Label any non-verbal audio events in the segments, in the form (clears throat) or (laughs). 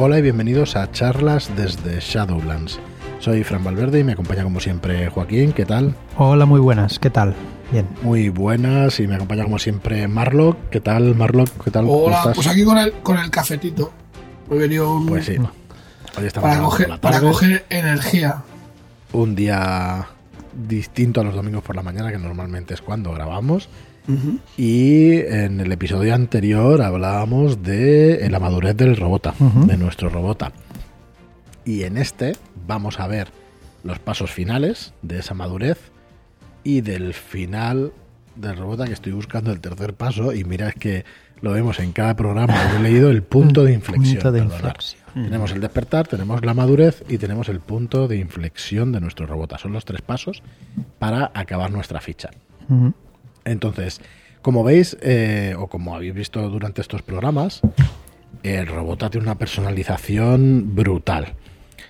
Hola y bienvenidos a charlas desde Shadowlands. Soy Fran Valverde y me acompaña como siempre Joaquín, ¿qué tal? Hola, muy buenas, ¿qué tal? Bien. Muy buenas y me acompaña como siempre Marlock, ¿qué tal Marlock? ¿Qué tal? ¿Cómo Hola, estás? pues aquí con el, con el cafetito. He venido un- Pues sí. Hoy estamos para, coger energía. un día distinto a los domingos por la mañana, que normalmente es cuando grabamos. Y en el episodio anterior hablábamos de la madurez del robota, de nuestro robota. Y en este vamos a ver los pasos finales de esa madurez y del final del robota que estoy buscando el tercer paso y mira es que lo vemos en cada programa, yo he leído el punto (laughs) de inflexión. Punto de inflexión. Tenemos el despertar, tenemos la madurez y tenemos el punto de inflexión de nuestro robota. Son los tres pasos para acabar nuestra ficha. Entonces, como veis, eh, o como habéis visto durante estos programas, el Robota tiene una personalización brutal.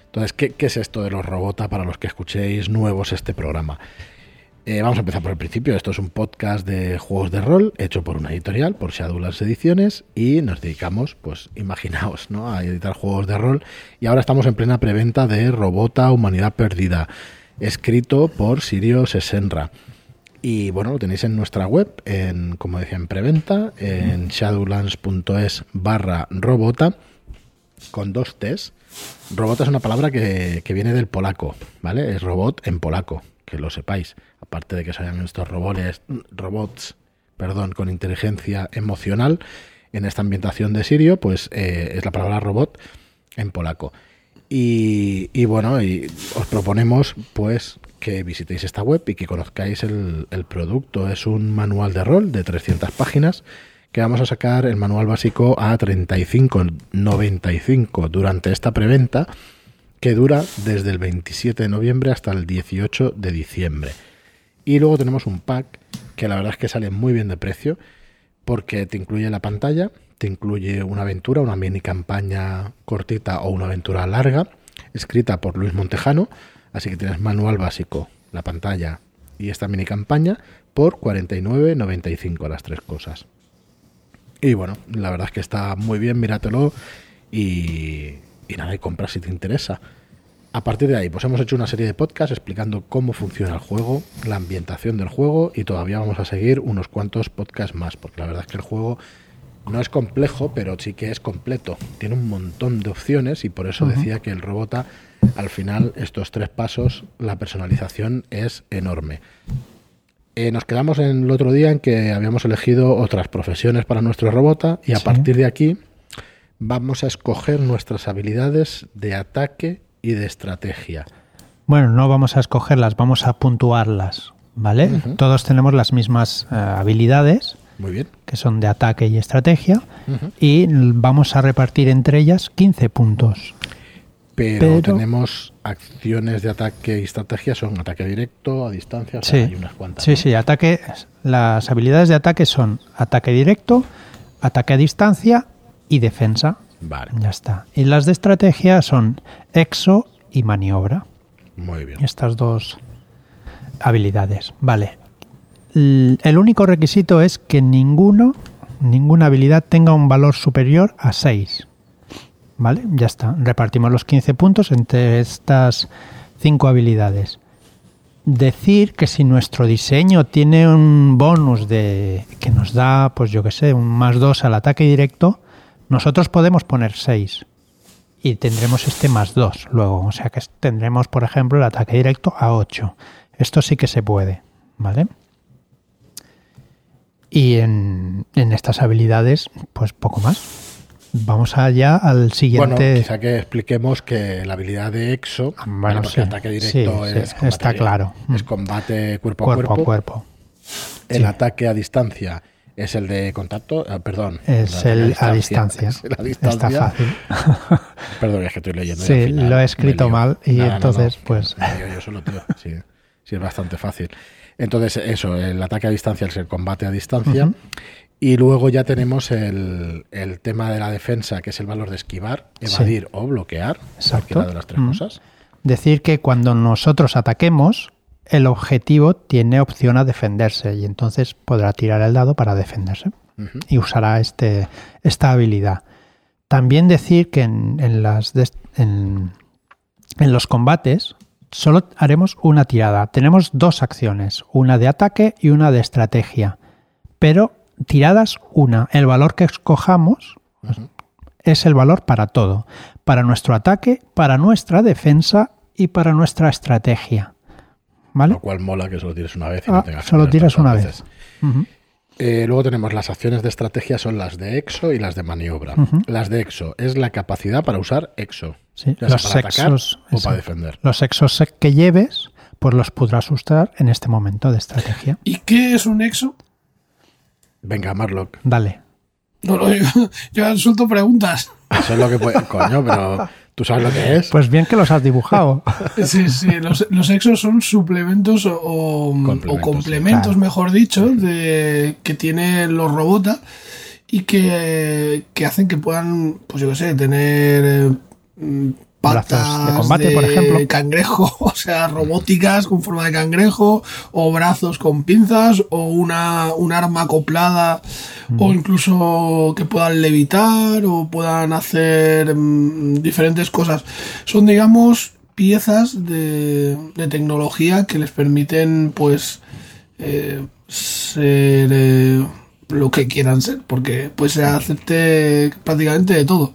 Entonces, ¿qué, es esto de los Robota para los que escuchéis nuevos este programa? Eh, vamos a empezar por el principio. Esto es un podcast de juegos de rol hecho por una editorial, por Shadowlands Ediciones, y nos dedicamos, pues imaginaos, ¿no? a editar juegos de rol. Y ahora estamos en plena preventa de Robota Humanidad Perdida, escrito por Sirio Sesenra. Y bueno, lo tenéis en nuestra web, en, como decía, en preventa, en shadowlands.es barra robota, con dos T's. Robota es una palabra que, que viene del polaco, ¿vale? Es robot en polaco, que lo sepáis. Aparte de que sean estos robots, robots, perdón, con inteligencia emocional, en esta ambientación de Sirio, pues eh, es la palabra robot en polaco. Y, y bueno, y os proponemos pues que visitéis esta web y que conozcáis el, producto. Es un manual de rol de 300 páginas que vamos a sacar el manual básico a 35.95 durante esta preventa que dura desde el 27 de noviembre hasta el 18 de diciembre. Y luego tenemos un pack que la verdad es que sale muy bien de precio porque te incluye la pantalla, te incluye una aventura, una mini campaña cortita o una aventura larga, escrita por Luis Montejano, así que tienes manual básico, la pantalla y esta mini campaña por 49.95 las tres cosas. Y bueno, la verdad es que está muy bien, míratelo y, y nada, y compra si te interesa. A partir de ahí, pues hemos hecho una serie de podcasts explicando cómo funciona el juego, la ambientación del juego y todavía vamos a seguir unos cuantos podcasts más, porque la verdad es que el juego no es complejo, pero sí que es completo. Tiene un montón de opciones y por eso decía que el Robota, al final, estos tres pasos, la personalización es enorme. Eh, nos quedamos en el otro día en que habíamos elegido otras profesiones para nuestro Robota y a Sí. partir de aquí vamos a escoger nuestras habilidades de ataque y de estrategia. Bueno, no vamos a escogerlas, vamos a puntuarlas, ¿vale? Todos tenemos las mismas eh, habilidades, Muy bien. que son de ataque y estrategia, y vamos a repartir entre ellas 15 puntos. Pero, Pero- tenemos acciones de ataque y estrategia, son ataque directo, a distancia, o sea, Sí, hay unas cuantas. sí, ¿no? sí, ataque, las habilidades de ataque son ataque directo, ataque a distancia y defensa. Vale, Ya está. Y las de estrategia son exo y maniobra. muy bien. Estas dos habilidades. Vale. El único requisito es que ninguno, ninguna habilidad tenga un valor superior a 6. ¿Vale? Ya está. Repartimos los 15 puntos entre estas 5 habilidades. Decir que si nuestro diseño tiene un bonus de que nos da, pues yo que sé, un más 2 al ataque directo, nosotros podemos poner 6 y tendremos este más 2 luego. O sea que tendremos, por ejemplo, el ataque directo a 8. Esto sí que se puede, ¿vale? Y en, en estas habilidades, pues poco más. Vamos allá al Bueno, siguiente. quizá que expliquemos que la habilidad de EXO, Ah, Bueno, sí, ataque directo sí, es combate está claro. es Mm. combate cuerpo, cuerpo a cuerpo. a cuerpo. El ataque a distancia es el de contacto, ah, perdón. Es el a distancia. (laughs) Es el a distancia. Está fácil. (laughs) Perdón, es que estoy leyendo. Sí, final lo he escrito mal y entonces, no, pues- (laughs) yo solo, tío. Sí, sí, es bastante fácil. Entonces, eso, el ataque a distancia es el combate a distancia. Y luego ya tenemos el, el tema de la defensa, que es el valor de esquivar, Sí. evadir o bloquear. Exacto. Cualquiera de las tres Mm. cosas. Decir que cuando nosotros ataquemos, el objetivo tiene opción a defenderse y entonces podrá tirar el dado para defenderse y usará este, esta habilidad. También decir que en, en las des- en, en los combates solo haremos una tirada. Tenemos dos acciones, una de ataque y una de estrategia. Pero tiradas una. El valor que escojamos es el valor para todo. Para nuestro ataque, para nuestra defensa y para nuestra estrategia. ¿Vale? Lo cual mola que solo tires una vez y Ah, no tengas que solo tiras una vez. Eh, luego tenemos las acciones de estrategia, son las de exo y las de maniobra. Las de exo es la capacidad para usar exo. Sí, Ya sea los para atacar sexos, o para defender. Los sexos que lleves, pues los podrás usar en este momento de estrategia. ¿Y qué es un exo? Venga, Marlock. Dale. No, no, (laughs) yo, yo suelto preguntas. Eso es lo que puede. (laughs) Coño, pero tú sabes lo que es. Pues bien que los has dibujado. (laughs) Sí, sí, los, los exos son suplementos o, o- Complementos, o complementos, Claro. mejor dicho, de, que tienen los robots y que, que hacen que puedan, pues yo qué sé, tener eh, patas de combate, por ejemplo. cangrejo, (laughs) o sea, robóticas con forma de cangrejo, o brazos con pinzas, o una, un arma acoplada, o incluso que puedan levitar, o puedan hacer mm, diferentes cosas. Son, digamos, piezas de, de tecnología que les permiten, pues, eh, ser eh, lo que quieran ser, porque pues hacerte prácticamente de todo.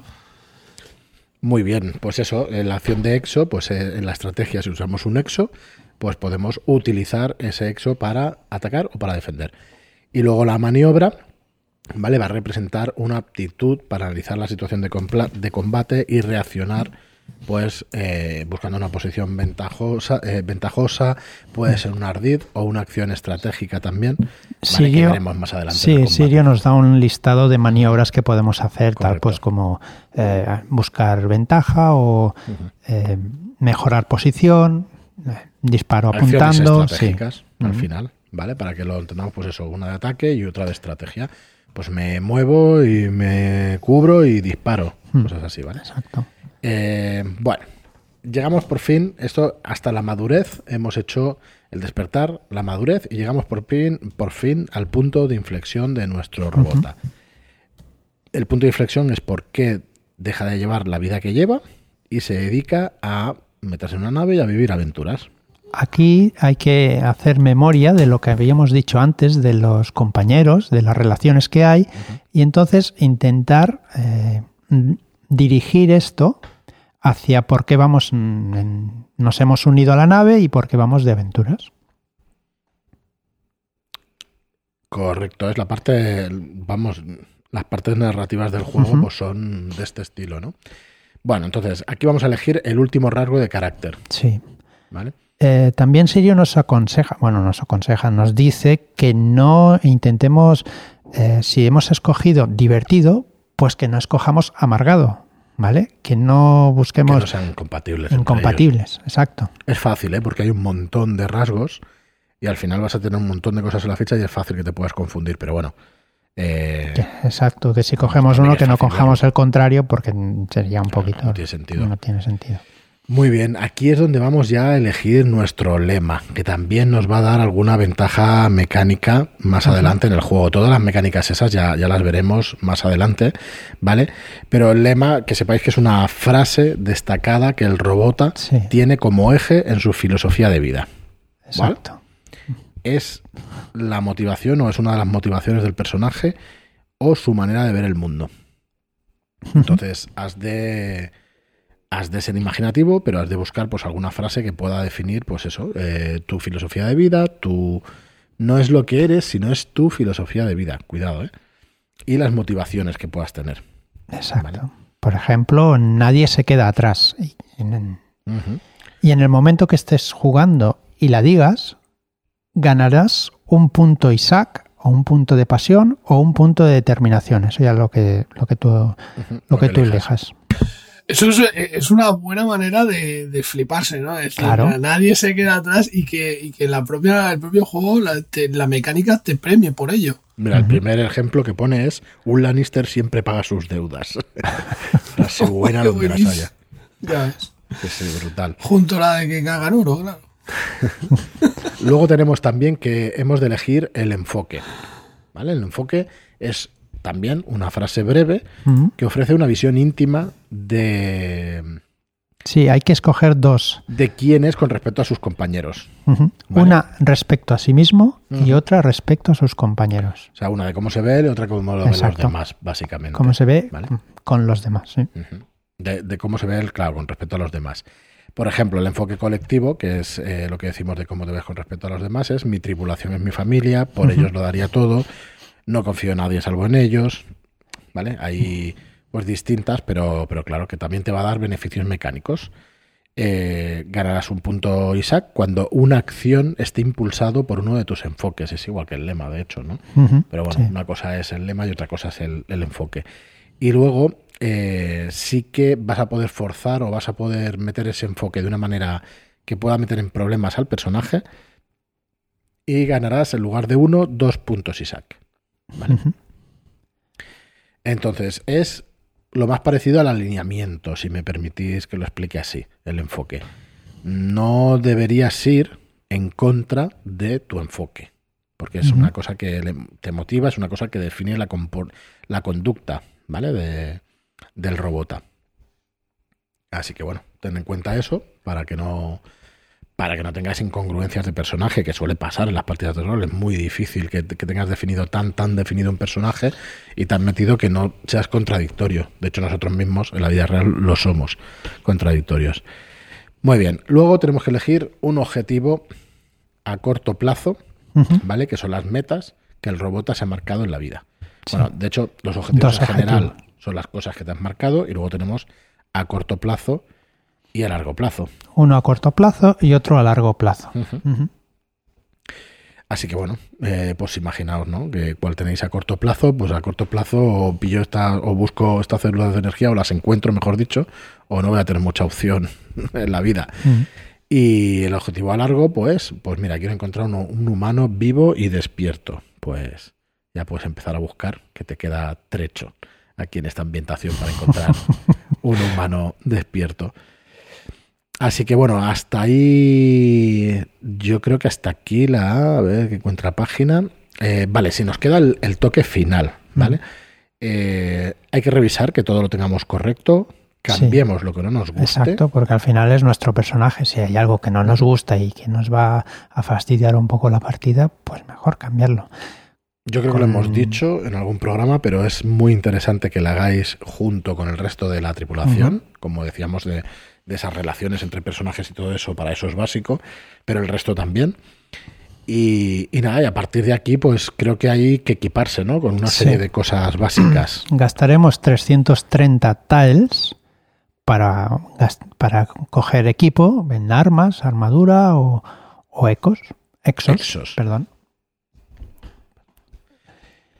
Muy bien, pues eso, en la acción de exo, pues eh, en la estrategia, si usamos un exo, pues podemos utilizar ese exo para atacar o para defender. Y luego la maniobra, ¿vale? Va a representar una aptitud para analizar la situación de combate y reaccionar, pues eh, buscando una posición ventajosa, eh, ventajosa, puede ser un ardid o una acción estratégica también, ¿vale? que Sirio- veremos más adelante. Sí. Sirio nos da un listado de maniobras que podemos hacer, tal pues como eh, buscar ventaja o eh, mejorar posición, eh, disparo acciones apuntando. Sí. estratégicas al Ujú. final, ¿vale? Para que lo entendamos, pues eso, una de ataque y otra de estrategia. Pues me muevo y me cubro y disparo, Hmm. cosas así, ¿vale? Exacto. Eh, bueno, llegamos por fin, esto hasta la madurez, hemos hecho el despertar, la madurez y llegamos por fin, por fin al punto de inflexión de nuestro robot. El punto de inflexión es por qué deja de llevar la vida que lleva y se dedica a meterse en una nave y a vivir aventuras. Aquí hay que hacer memoria de lo que habíamos dicho antes, de los compañeros, de las relaciones que hay, y entonces intentar eh, dirigir esto hacia por qué vamos, en- nos hemos unido a la nave y por qué vamos de aventuras. Correcto, es la parte, vamos, las partes narrativas del juego pues son de este estilo, ¿no? Bueno, entonces, aquí vamos a elegir el último rasgo de carácter, Sí. ¿vale? Eh, también Sirio nos aconseja, bueno, nos aconseja, nos dice que no intentemos, eh, si hemos escogido divertido, pues que no escojamos amargado, ¿vale? Que no Que busquemos no sean compatibles. incompatibles, exacto. Es fácil, ¿eh? Porque hay un montón de rasgos y al final vas a tener un montón de cosas en la ficha y es fácil que te puedas confundir, pero bueno. eh, Que- exacto, que si cogemos uno que no fácil cojamos el contrario porque sería un poquito... no tiene sentido. no tiene sentido. Muy bien, aquí es donde vamos ya a elegir nuestro lema, que también nos va a dar alguna ventaja mecánica más adelante en el juego. Todas las mecánicas esas ya, ya las veremos más adelante, ¿vale? Pero el lema, que sepáis que es una frase destacada que el robota Sí. tiene como eje en su filosofía de vida. Exacto. Es la motivación o es una de las motivaciones del personaje o su manera de ver el mundo. Entonces, has de has de ser imaginativo, pero has de buscar pues alguna frase que pueda definir, pues eso, eh, tu filosofía de vida, tu no es lo que eres, sino es tu filosofía de vida. Cuidado, ¿eh? Y las motivaciones que puedas tener. Exacto. Vale. Por ejemplo, nadie se queda atrás. Y en- Ujú. Y en el momento que estés jugando y la digas, ganarás un punto Isaac o un punto de pasión o un punto de determinación. Eso ya es lo que, lo que tú, lo que tú elijas. elijas. Eso es, es una buena manera de, de fliparse, ¿no? Es decir, Claro. nadie se queda atrás y que, y que la propia, el propio juego, la, te- la mecánica te premie por ello. Mira, el primer ejemplo que pone es un Lannister siempre paga sus deudas. Frase buena donde las haya. Ya ves. Sí, sí, brutal. Junto a la de que cagan oro, claro. (laughs) Luego tenemos también que hemos de elegir el enfoque. ¿Vale? El enfoque es también una frase breve que ofrece una visión íntima de, Sí, hay que escoger dos. de quién es con respecto a sus compañeros. Vale. Una respecto a sí mismo y otra respecto a sus compañeros. O sea, una de cómo se ve y otra cómo lo ven los demás, básicamente. Cómo se ve Vale. con los demás. sí. De, de cómo se ve el claro con respecto a los demás. Por ejemplo, el enfoque colectivo, que es eh, lo que decimos de cómo te ves con respecto a los demás, es mi tripulación es mi familia, por ellos lo daría todo, no confío en nadie salvo en ellos. ¿Vale? Hay pues distintas, pero, pero claro que también te va a dar beneficios mecánicos. Eh, ganarás un punto Isaac cuando una acción esté impulsado por uno de tus enfoques. Es igual que el lema, de hecho, ¿no? Pero bueno, Sí. una cosa es el lema y otra cosa es el, el enfoque. Y luego eh, sí que vas a poder forzar o vas a poder meter ese enfoque de una manera que pueda meter en problemas al personaje y ganarás en lugar de uno, dos puntos Isaac. Entonces, es lo más parecido al alineamiento, si me permitís que lo explique así, el enfoque. No deberías ir en contra de tu enfoque, porque es una cosa que te motiva, es una cosa que define la, la conducta, ¿vale? De, del robota. Así que bueno, ten en cuenta eso para que no para que no tengáis incongruencias de personaje, que suele pasar en las partidas de rol. Es muy difícil que, que tengas definido tan, tan definido un personaje y tan metido que no seas contradictorio. De hecho, nosotros mismos en la vida real lo somos contradictorios. Muy bien, luego tenemos que elegir un objetivo a corto plazo. ¿vale? Que son las metas que el robot se ha marcado en la vida. Sí. Bueno, de hecho, los objetivos Dos en general son las cosas que te has marcado y luego tenemos a corto plazo y a largo plazo. Uno a corto plazo y otro a largo plazo. Así que bueno, eh, pues imaginaos, ¿no? Que cuál tenéis a corto plazo, pues a corto plazo o pillo esta, o busco estas células de energía, o las encuentro, mejor dicho, o no voy a tener mucha opción (laughs) en la vida. Y el objetivo a largo, pues, pues mira, quiero encontrar uno- un humano vivo y despierto. Pues ya puedes empezar a buscar, que te queda trecho aquí en esta ambientación para encontrar (laughs) un humano despierto. Así que bueno, hasta ahí. Yo creo que hasta aquí la. A ver que encuentra página. Eh, vale, si nos queda el, el toque final, ¿vale? Eh, hay que revisar que todo lo tengamos correcto. Cambiemos lo que no nos guste. Exacto, porque al final es nuestro personaje. Si hay algo que no nos gusta y que nos va a fastidiar un poco la partida, pues mejor cambiarlo. Yo creo que lo hemos dicho en algún programa, pero es muy interesante que la hagáis junto con el resto de la tripulación, como decíamos, de, de esas relaciones entre personajes y todo eso, para eso es básico, pero el resto también. Y, y nada, y a partir de aquí, pues creo que hay que equiparse, ¿no? Con una Sí. serie de cosas básicas. (clears throat) Gastaremos 330 tiles para, para coger equipo en armas, armadura o, o ecos. Exos, Exos. perdón.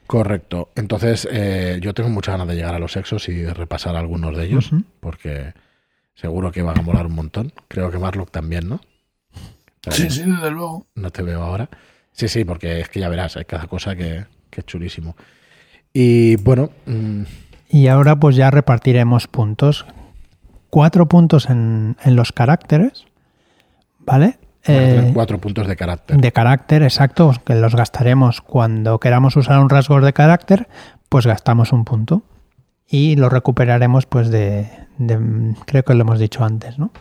Correcto. Entonces, eh, yo tengo muchas ganas de llegar a los exos y de repasar algunos de ellos, porque seguro que van a molar un montón. Creo que Marlock también, ¿no? Sí, sí, desde luego. No te veo ahora. Sí, sí, porque es que ya verás, hay cada cosa que, que es chulísimo. Y bueno, mm, Y ahora pues ya repartiremos puntos. Cuatro puntos en, en los caracteres, ¿vale? Eh, cuatro puntos de carácter. de carácter, exacto, que los gastaremos cuando queramos usar un rasgo de carácter, pues gastamos un punto. Y lo recuperaremos pues de, de- creo que lo hemos dicho antes, ¿no?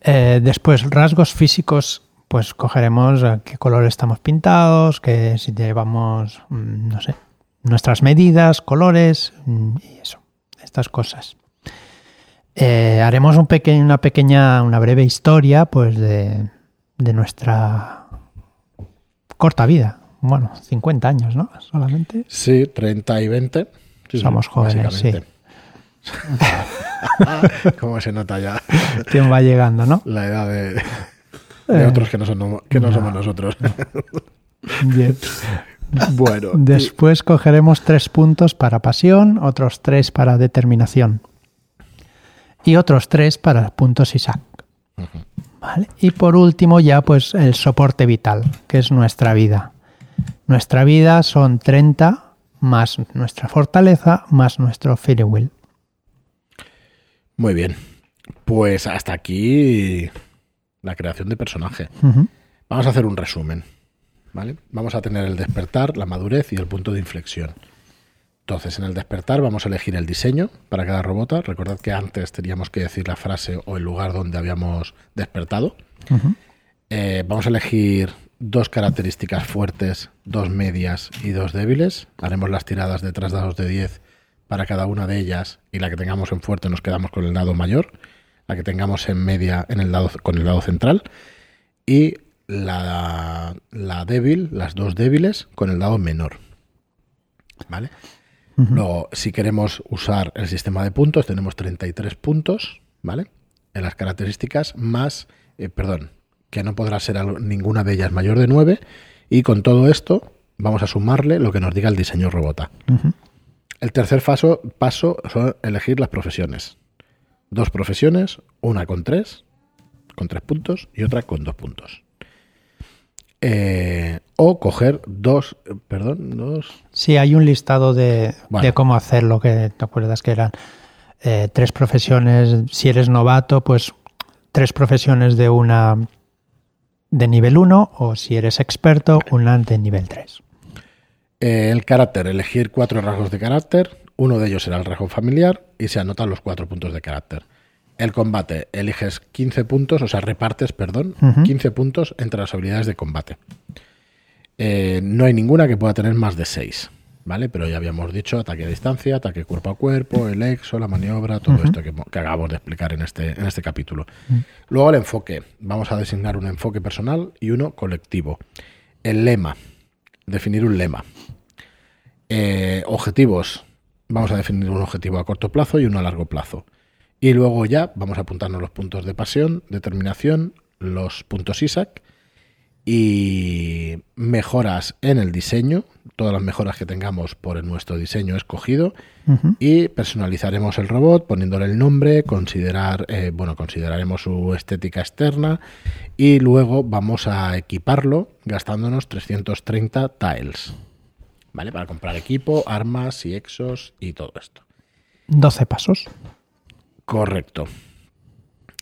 Eh, después, rasgos físicos, pues cogeremos qué color estamos pintados, que si llevamos, mm, no sé, nuestras medidas, colores mm, y eso, estas cosas. Eh, haremos un peque- una pequeña, una breve historia, pues de, de nuestra corta vida. Bueno, 50 años, ¿no? Solamente. Sí, 30 y 20. Sí, sí, Somos jóvenes, básicamente. (laughs) Cómo se nota ya ¿Quién va llegando, no? la edad de, de Eh, otros que no, son, que no, no. somos nosotros. Bien. bueno, Después cogeremos tres puntos para pasión, otros tres para determinación y otros tres para puntos Isaac. ¿Vale? Y por último ya pues el soporte vital, que es nuestra vida. Nuestra vida son 30 más nuestra fortaleza más nuestro free will. muy bien. Pues hasta aquí la creación de personaje. Vamos a hacer un resumen. ¿vale? Vamos a tener el despertar, la madurez y el punto de inflexión. Entonces, en el despertar vamos a elegir el diseño para cada robota. Recordad que antes teníamos que decir la frase o el lugar donde habíamos despertado. Eh, vamos a elegir dos características fuertes, dos medias y dos débiles. Haremos las tiradas de tres dados de 10 para cada una de ellas y la que tengamos en fuerte nos quedamos con el dado mayor, la que tengamos en media en el dado, con el dado central y la, la débil, las dos débiles con el dado menor. ¿Vale? Luego, si queremos usar el sistema de puntos, tenemos 33 puntos, ¿vale? En las características más, eh, perdón, que no podrá ser ninguna de ellas mayor de 9. Y con todo esto, vamos a sumarle lo que nos diga el diseño robota. El tercer paso, paso son elegir las profesiones. Dos profesiones, una con tres, con tres puntos, y otra con dos puntos. Eh, o coger dos, perdón, dos. Sí, hay un listado de, cómo hacerlo, que te acuerdas que eran eh, tres profesiones. Si eres novato, pues tres profesiones de una de nivel 1 o si eres experto, una de nivel 3. Eh, el carácter, elegir cuatro rasgos de carácter, uno de ellos será el rasgo familiar y se anotan los cuatro puntos de carácter. El combate, eliges 15 puntos, o sea, repartes, perdón, 15 puntos entre las habilidades de combate. Eh, no hay ninguna que pueda tener más de 6, ¿vale? Pero ya habíamos dicho ataque a distancia, ataque cuerpo a cuerpo, el exo, la maniobra, todo esto que, acabamos de explicar en este, en este capítulo. Luego el enfoque, vamos a designar un enfoque personal y uno colectivo. El lema, definir un lema. Eh, objetivos, vamos a definir un objetivo a corto plazo y uno a largo plazo. Y luego ya vamos a apuntarnos los puntos de pasión, determinación, los puntos ISAC y mejoras en el diseño, todas las mejoras que tengamos por nuestro diseño escogido y personalizaremos el robot poniéndole el nombre, considerar, eh, bueno, consideraremos su estética externa y luego vamos a equiparlo gastándonos 330 tiles, ¿vale? Para comprar equipo, armas y exos y todo esto. 12 pasos. Correcto.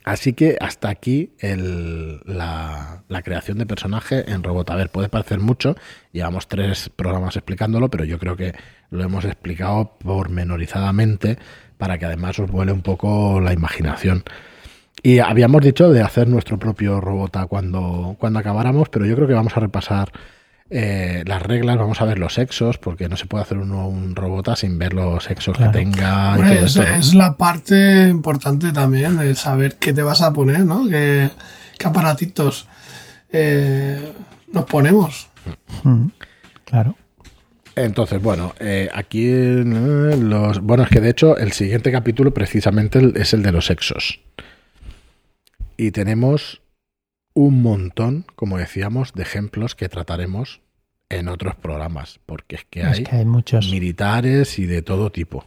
Así que hasta aquí la, creación de personaje en robot. A ver, puede parecer mucho, llevamos tres programas explicándolo, pero yo creo que lo hemos explicado pormenorizadamente para que además os vuele un poco la imaginación. Y habíamos dicho de hacer nuestro propio robota cuando, cuando acabáramos, pero yo creo que vamos a repasar eh, las reglas, vamos a ver los sexos, porque no se puede hacer uno un robot sin ver los sexos que tenga. es, la parte importante también de saber qué te vas a poner, ¿no? Qué, aparatitos eh, nos ponemos. Mm, claro. Entonces, bueno, eh, aquí los. Bueno, es que de hecho el siguiente capítulo precisamente es el de los sexos. Y tenemos un montón, como decíamos, de ejemplos que trataremos en otros programas, porque es que, hay, muchos militares y de todo tipo.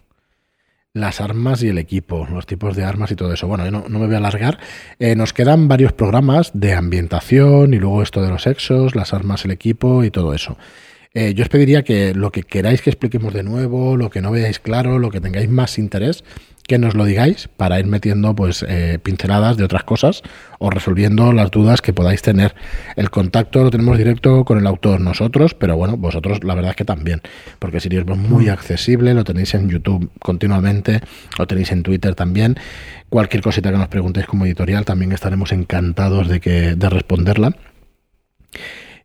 Las armas y el equipo, los tipos de armas y todo eso. Bueno, no, no me voy a alargar. Eh, nos quedan varios programas de ambientación y luego esto de los sexos, las armas, el equipo y todo eso. Eh, yo os pediría que lo que queráis que expliquemos de nuevo, lo que no veáis claro, lo que tengáis más interés, que nos lo digáis para ir metiendo pues eh, pinceladas de otras cosas o resolviendo las dudas que podáis tener. El contacto lo tenemos directo con el autor nosotros, pero bueno, vosotros la verdad es que también, porque Sirius es muy mm. accesible, lo tenéis en YouTube continuamente, lo tenéis en Twitter también. Cualquier cosita que nos preguntéis como editorial también estaremos encantados de que de responderla.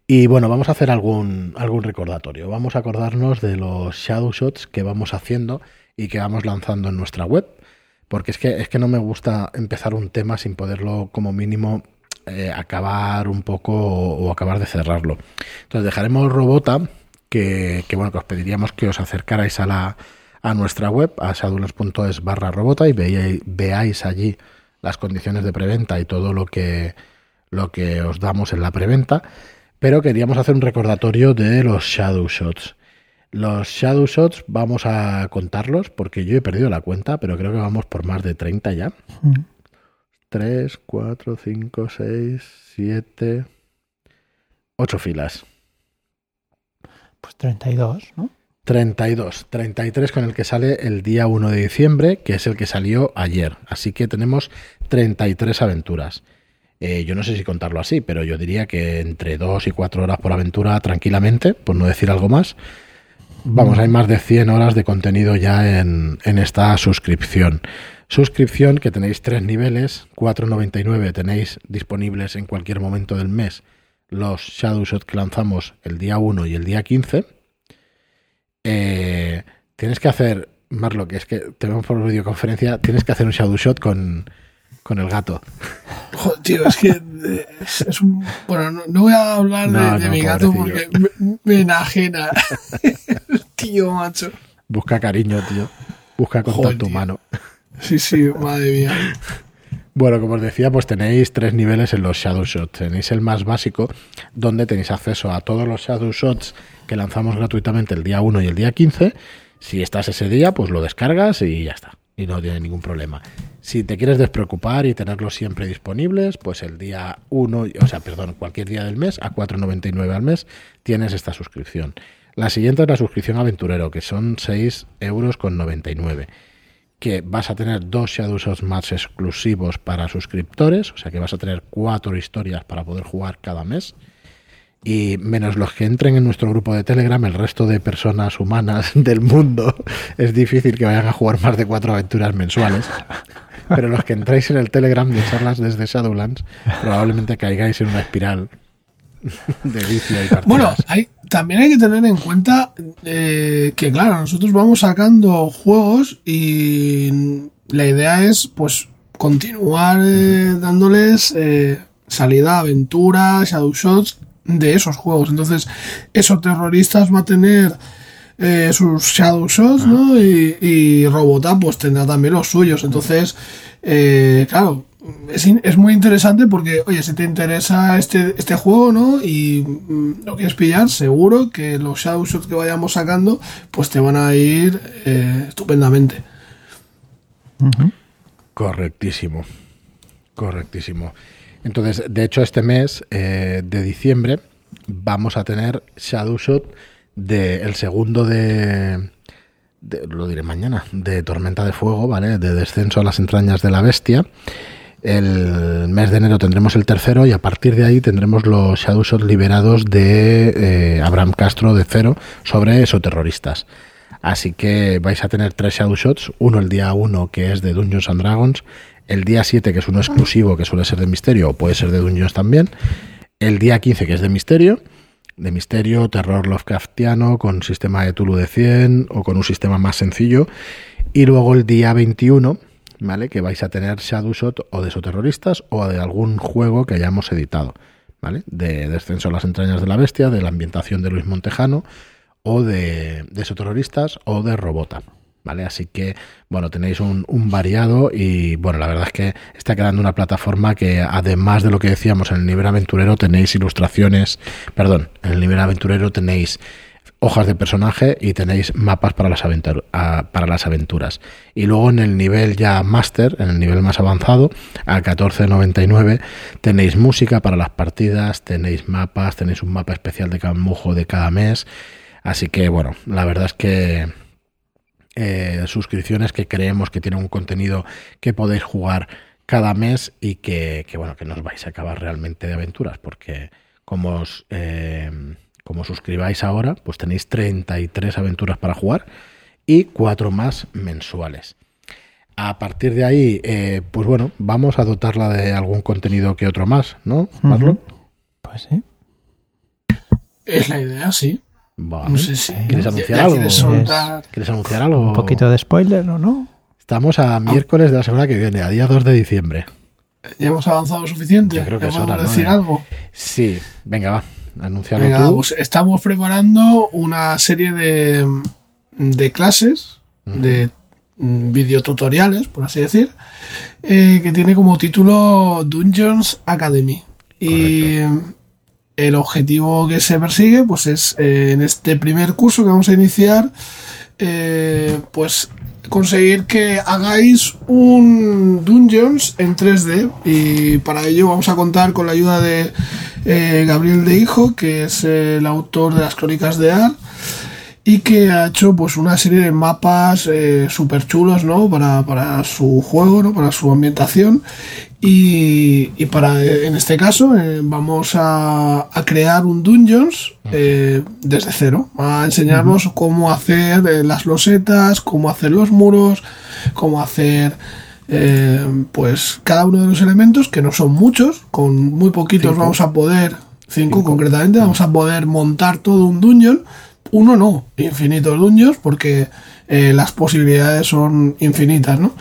Y bueno, vamos a hacer algún, algún recordatorio. Vamos a acordarnos de los shadow shots que vamos haciendo y que vamos lanzando en nuestra web. Porque es que, es que no me gusta empezar un tema sin poderlo como mínimo eh, acabar un poco o, acabar de cerrarlo. Entonces dejaremos Robota, que, bueno, que os pediríamos que os acercarais a la a nuestra web, a sadulos.es barra robota y veáis, veáis allí las condiciones de preventa y todo lo que, lo que os damos en la preventa. Pero queríamos hacer un recordatorio de los Shadow Shots. Los Shadow Shots vamos a contarlos porque yo he perdido la cuenta, pero creo que vamos por más de 30 ya. 3, 4, 5, 6, 7, 8 filas. Pues 32, ¿no? 32, 33 con el que sale el día 1 de diciembre, que es el que salió ayer. Así que tenemos 33 aventuras. eh, yo no sé si contarlo así, pero yo diría que entre dos y cuatro horas por aventura tranquilamente, por no decir algo más. Vamos, hay más de 100 horas de contenido ya en, en esta suscripción. Suscripción que tenéis tres niveles, 4.99 tenéis disponibles en cualquier momento del mes los Shadowshot que lanzamos el día 1 y el día 15. Eh, tienes que hacer, Marlo, que es que tenemos por videoconferencia, tienes que hacer un Shadowshot con, con el gato. Joder, tío, es que eh, es, es un... Bueno, no, no voy a hablar de, No, de no, mi gato porque me, me enajena. (laughs) tío, macho. Busca cariño, tío. Busca contacto humano. Sí, sí, madre mía. Bueno, como os decía, pues tenéis tres niveles en los Shadow Shots. Tenéis el más básico, donde tenéis acceso a todos los Shadow Shots que lanzamos gratuitamente el día 1 y el día 15. Si estás ese día, pues lo descargas y ya está. Y no tiene ningún problema. Si te quieres despreocupar y tenerlos siempre disponibles, pues el día 1, o sea, perdón, cualquier día del mes, a 4,99 al mes, tienes esta suscripción. La siguiente es la suscripción aventurero, que son 6 euros con 99 que vas a tener dos Shadow Shots más exclusivos para suscriptores, o sea que vas a tener cuatro historias para poder jugar cada mes. Y menos los que entren en nuestro grupo de Telegram, el resto de personas humanas (laughs) del mundo, es difícil que vayan a jugar más de cuatro aventuras mensuales. Pero los que entráis en el Telegram de charlas desde Shadowlands, probablemente caigáis en una espiral de vicio y partidas. Bueno, hay, también hay que tener en cuenta eh, que, claro, nosotros vamos sacando juegos y la idea es, pues, continuar eh, dándoles eh, salida aventuras, shadow shots de esos juegos. Entonces, esos terroristas va a tener eh, sus shadow shots, ¿no? Y, y Robota, pues, tendrá también los suyos. Entonces, eh, claro, es, es muy interesante porque, oye, si te interesa este, este juego, ¿no? Y mm, lo quieres pillar, seguro que los shadow shots que vayamos sacando, pues te van a ir eh, estupendamente. Correctísimo. Correctísimo. Entonces, de hecho, este mes eh, de diciembre vamos a tener Shadowshot de el segundo de, lo diré mañana, de Tormenta de Fuego, ¿vale? De Descenso a las entrañas de la bestia. El mes de enero tendremos el tercero y a partir de ahí tendremos los Shadowshot liberados de eh, Abraham Castro de Cero sobre esoterroristas. Así que vais a tener tres Shadow Shots, uno el día 1 que es de Dungeons and Dragons, el día 7 que es uno exclusivo que suele ser de misterio o puede ser de Dungeons también, el día 15 que es de misterio, de misterio, terror Lovecraftiano con sistema de Tulu de 100 o con un sistema más sencillo y luego el día 21, ¿vale? Que vais a tener Shadow Shot o de esoterroristas o de algún juego que hayamos editado, ¿vale? De Descenso a las entrañas de la bestia, de la ambientación de Luis Montejano o de, de esoterroristas o de Robota. ¿Vale? Así que, bueno, tenéis un, variado y, bueno, la verdad es que está quedando una plataforma que, además de lo que decíamos en el nivel aventurero, tenéis ilustraciones, perdón, en el nivel aventurero tenéis hojas de personaje y tenéis mapas para las, para las aventuras. Y luego en el nivel ya máster, en el nivel más avanzado, a 14.99, tenéis música para las partidas, tenéis mapas, tenéis un mapa especial de cada mujo de cada mes. Así que bueno, la verdad es que eh, suscripciones que creemos que tienen un contenido que podéis jugar cada mes y que, que, bueno, que no os vais a acabar realmente de aventuras, porque como os, eh, como suscribáis ahora, pues tenéis 33 aventuras para jugar y cuatro más mensuales. A partir de ahí, eh, pues bueno, vamos a dotarla de algún contenido que otro más, ¿no, Marlon? Pues sí. Es la idea, sí. Vale. No sé si. ¿Quieres anunciar ya algo? quieres soltar- ¿Quieres anunciar algo? Un poquito de spoiler, ¿o no? Estamos a miércoles de la semana que viene, a día 2 de diciembre. ¿Ya hemos avanzado suficiente? Yo creo que ¿Ya es podemos hora, ¿no? decir algo? Sí, venga, va, anunciarlo Venga, tú. pues estamos preparando una serie de, de clases, de mm, videotutoriales, por así decir, eh, que tiene como título Dungeons Academy. Y el objetivo que se persigue, pues es eh, en este primer curso que vamos a iniciar, eh, pues conseguir que hagáis un Dungeons en 3D y para ello vamos a contar con la ayuda de eh, Gabriel de Hijo, que es el autor de las crónicas de Ar. Y que ha hecho pues una serie de mapas eh, súper chulos, ¿no? Para, para su juego, ¿no? Para su ambientación y, y para, en este caso, eh, vamos a, a crear un Dungeons eh, desde cero. A enseñarnos cómo hacer eh, las losetas, cómo hacer los muros, cómo hacer eh, pues cada uno de los elementos, que no son muchos, con muy poquitos Cinco. vamos a poder, cinco, concretamente, vamos a poder montar todo un dungeon. Uno no, infinitos dungeons, porque eh, las posibilidades son infinitas, ¿no?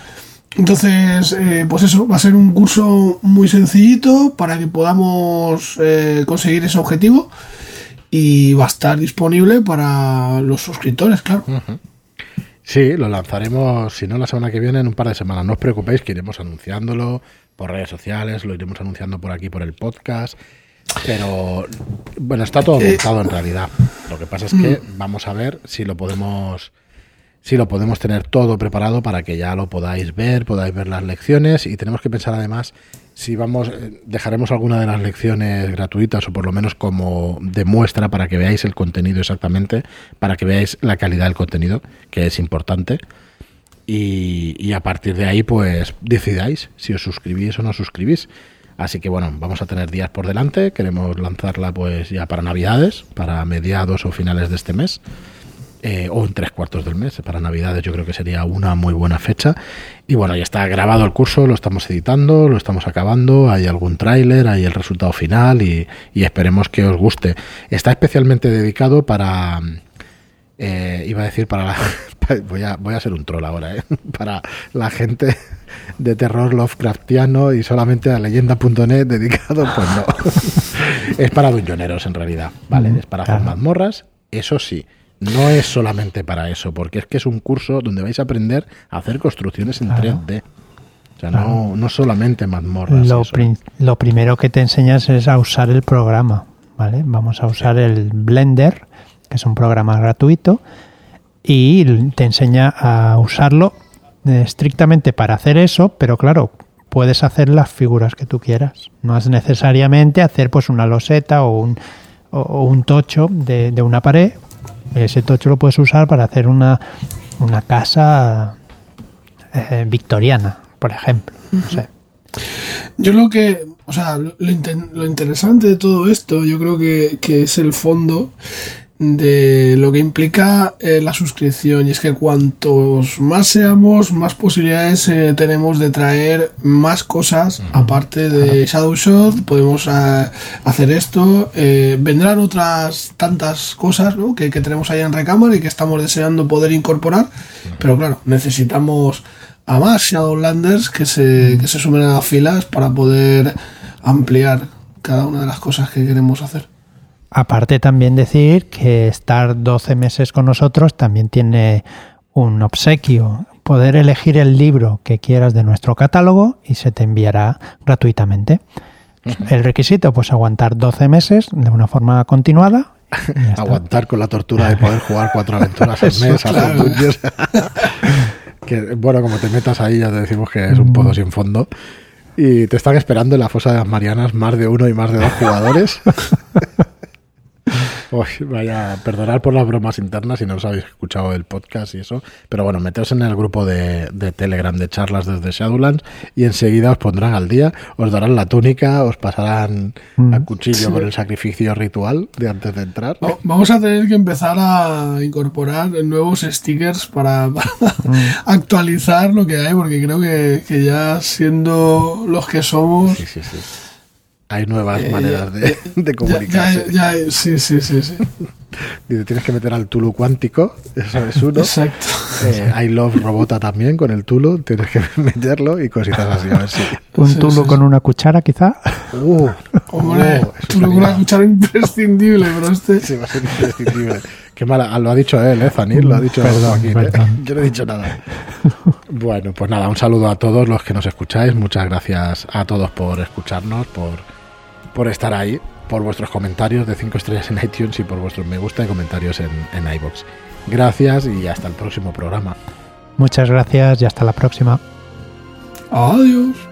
Entonces, eh, pues eso, va a ser un curso muy sencillito para que podamos eh, conseguir ese objetivo y va a estar disponible para los suscriptores, claro. Sí, lo lanzaremos, si no la semana que viene, en un par de semanas. No os preocupéis que iremos anunciándolo por redes sociales, lo iremos anunciando por aquí, por el podcast. Pero bueno, está todo montado en realidad. Lo que pasa es que vamos a ver si lo podemos si lo podemos tener todo preparado para que ya lo podáis ver, podáis ver las lecciones y tenemos que pensar además si vamos eh, dejaremos alguna de las lecciones gratuitas o por lo menos como de muestra para que veáis el contenido exactamente, para que veáis la calidad del contenido, que es importante. Y, y a partir de ahí, pues decidáis si os suscribís o no suscribís. Así que bueno, vamos a tener días por delante. Queremos lanzarla pues ya para Navidades, para mediados o finales de este mes. eh, o en tres cuartos del mes. Para Navidades yo creo que sería una muy buena fecha. Y bueno, ya está grabado el curso, lo estamos editando, lo estamos acabando, hay algún tráiler, hay el resultado final y, y esperemos que os guste. Está especialmente dedicado para... eh, iba a decir para la... (laughs) Voy a, voy a ser un troll ahora, ¿eh? (laughs) Para la gente de terror Lovecraftiano y solamente a leyenda.net dedicado, pues no. (laughs) es para dungeoneros en realidad, ¿vale? Mm, Es para hacer claro. mazmorras, eso sí. No es solamente para eso, porque es que es un curso donde vais a aprender a hacer construcciones en Claro. 3D. O sea, no, no solamente mazmorras. lo primero que te enseñas es a usar el programa, ¿vale? Vamos a usar el Blender, que es un programa gratuito, y te enseña a usarlo eh, estrictamente para hacer eso, pero claro, puedes hacer las figuras que tú quieras. No es necesariamente hacer pues una loseta o un, o- un tocho de, de una pared. Ese tocho lo puedes usar para hacer una, una casa eh, victoriana, por ejemplo. No sé. Yo lo que, o sea, lo, lo inten- lo interesante de todo esto, yo creo que, que es el fondo de lo que implica eh, la suscripción. Y es que cuantos más seamos, más posibilidades eh, tenemos de traer más cosas aparte de Shadow Shot. Podemos eh, hacer esto. eh, vendrán otras tantas cosas ¿no? que, que tenemos ahí en recámara y que estamos deseando poder incorporar. Pero claro, necesitamos a más Shadowlanders que se, que se sumen a las filas para poder ampliar cada una de las cosas que queremos hacer. Aparte también decir que estar 12 meses con nosotros también tiene un obsequio, poder elegir el libro que quieras de nuestro catálogo y se te enviará gratuitamente. (laughs) El requisito, pues aguantar 12 meses de una forma continuada. Aguantar con la tortura de poder jugar cuatro aventuras al mes, claro. (laughs) que, bueno, como te metas ahí, ya te decimos que es un pozo sin fondo. Y te están esperando en la fosa de las Marianas más de uno y más de dos jugadores. (laughs) Uy, vaya, perdonad por las bromas internas si no os habéis escuchado el podcast y eso. Pero bueno, meteos en el grupo de, de Telegram de charlas desde Shadowlands y enseguida os pondrán al día, os darán la túnica, os pasarán Mm. a cuchillo con el sacrificio ritual de antes de entrar. Va- Vamos a tener que empezar a incorporar nuevos stickers para, (laughs) para actualizar lo que hay, porque creo que, que ya siendo los que somos, Sí, sí, sí. Hay nuevas Eh, maneras de, (laughs) de ya, comunicarse. ya, ya- sí, sí, sí, sí. (laughs) Dice, tienes que meter al Tulu cuántico, eso es uno. Exacto. Eh, I Love Robota también con el Tulu, tienes que (laughs) meterlo y cositas así, a ver si. Un Sí, tulo sí, con sí. una cuchara, quizá. Uh, Hombre, uh, tú lo sería- una cuchara imprescindible, pero este... Sí, va a ser imprescindible. Qué mala, ah, lo ha dicho él, ¿eh, Zanir? Lo ha dicho Perdón, Joaquín, ¿eh? perdón. Yo no he dicho nada. Bueno, pues nada, un saludo a todos los que nos escucháis. Muchas gracias a todos por escucharnos, por, por estar ahí, por vuestros comentarios de 5 estrellas en iTunes y por vuestros me gusta y comentarios en, en iBox. Gracias y hasta el próximo programa. Muchas gracias y hasta la próxima. Adiós.